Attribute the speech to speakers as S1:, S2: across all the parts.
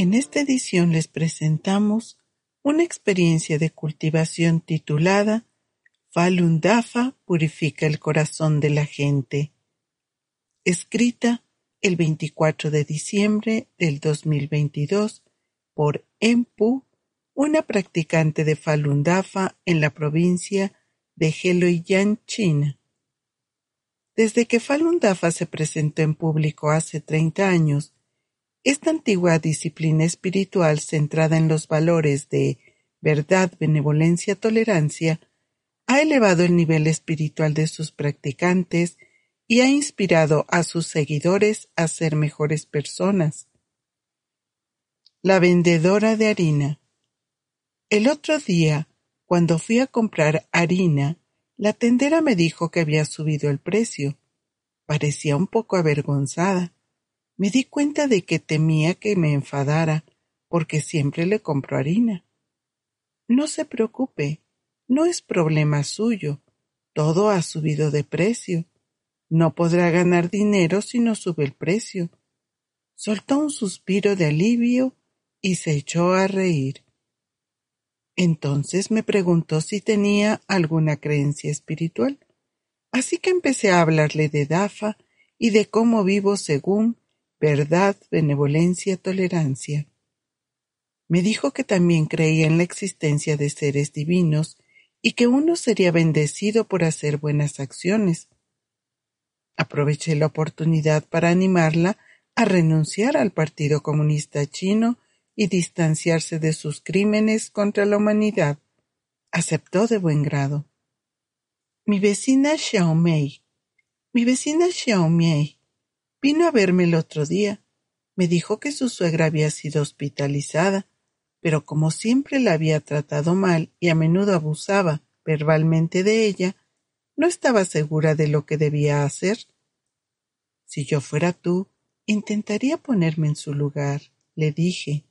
S1: En esta edición les presentamos una experiencia de cultivación titulada Falun Dafa purifica el corazón de la gente, escrita el 24 de diciembre del 2022 por Empu, una practicante de Falun Dafa en la provincia de Heloyan, China. Desde que Falun Dafa se presentó en público hace 30 años, esta antigua disciplina espiritual centrada en los valores de verdad, benevolencia, tolerancia, ha elevado el nivel espiritual de sus practicantes y ha inspirado a sus seguidores a ser mejores personas. La vendedora de harina. El otro día, cuando fui a comprar harina, la tendera me dijo que había subido el precio. Parecía un poco avergonzada me di cuenta de que temía que me enfadara, porque siempre le compro harina. No se preocupe, no es problema suyo. Todo ha subido de precio. No podrá ganar dinero si no sube el precio. Soltó un suspiro de alivio y se echó a reír. Entonces me preguntó si tenía alguna creencia espiritual. Así que empecé a hablarle de Dafa y de cómo vivo según verdad, benevolencia, tolerancia. Me dijo que también creía en la existencia de seres divinos y que uno sería bendecido por hacer buenas acciones. Aproveché la oportunidad para animarla a renunciar al Partido Comunista Chino y distanciarse de sus crímenes contra la humanidad. Aceptó de buen grado. Mi vecina Xiao Mei. Mi vecina Xiao Mei Vino a verme el otro día. Me dijo que su suegra había sido hospitalizada, pero como siempre la había tratado mal y a menudo abusaba verbalmente de ella, no estaba segura de lo que debía hacer. Si yo fuera tú, intentaría ponerme en su lugar, le dije.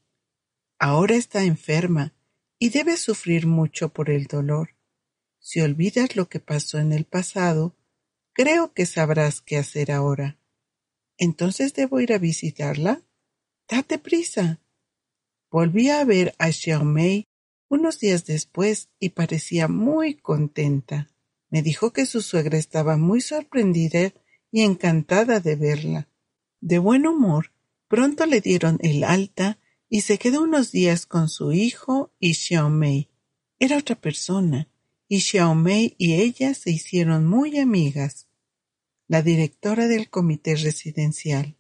S1: Ahora está enferma y debe sufrir mucho por el dolor. Si olvidas lo que pasó en el pasado, creo que sabrás qué hacer ahora. ¿Entonces debo ir a visitarla? Date prisa. Volví a ver a Xiaomei unos días después y parecía muy contenta. Me dijo que su suegra estaba muy sorprendida y encantada de verla. De buen humor, pronto le dieron el alta y se quedó unos días con su hijo y Xiaomei. Era otra persona, y Xiaomei y ella se hicieron muy amigas la directora del comité residencial.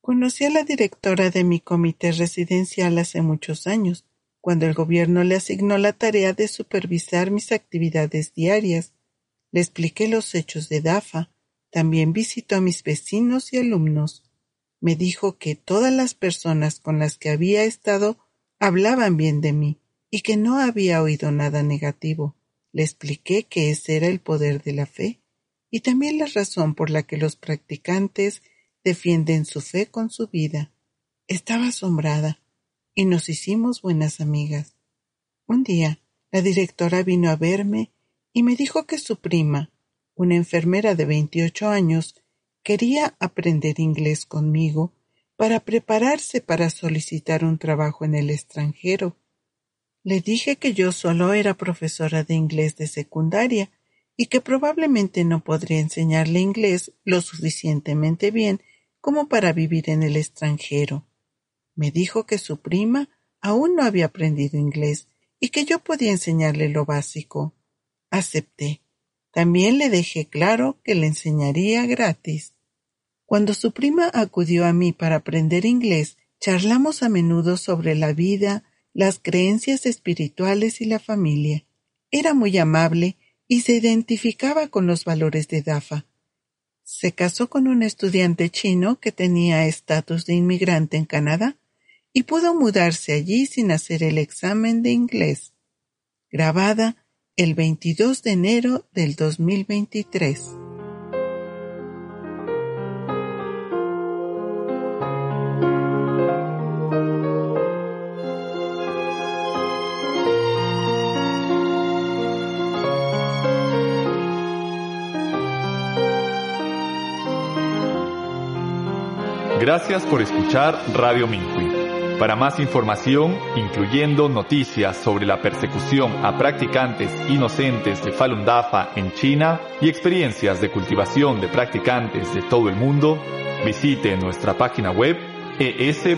S1: Conocí a la directora de mi comité residencial hace muchos años, cuando el gobierno le asignó la tarea de supervisar mis actividades diarias. Le expliqué los hechos de DAFA. También visitó a mis vecinos y alumnos. Me dijo que todas las personas con las que había estado hablaban bien de mí y que no había oído nada negativo. Le expliqué que ese era el poder de la fe y también la razón por la que los practicantes defienden su fe con su vida. Estaba asombrada y nos hicimos buenas amigas. Un día, la directora vino a verme y me dijo que su prima, una enfermera de veintiocho años, quería aprender inglés conmigo para prepararse para solicitar un trabajo en el extranjero. Le dije que yo solo era profesora de inglés de secundaria y que probablemente no podría enseñarle inglés lo suficientemente bien como para vivir en el extranjero. Me dijo que su prima aún no había aprendido inglés y que yo podía enseñarle lo básico. Acepté. También le dejé claro que le enseñaría gratis. Cuando su prima acudió a mí para aprender inglés, charlamos a menudo sobre la vida las creencias espirituales y la familia. Era muy amable y se identificaba con los valores de Dafa. Se casó con un estudiante chino que tenía estatus de inmigrante en Canadá y pudo mudarse allí sin hacer el examen de inglés. Grabada el 22 de enero del 2023.
S2: Gracias por escuchar Radio Minhui. Para más información, incluyendo noticias sobre la persecución a practicantes inocentes de Falun Dafa en China y experiencias de cultivación de practicantes de todo el mundo, visite nuestra página web es.minhui.org.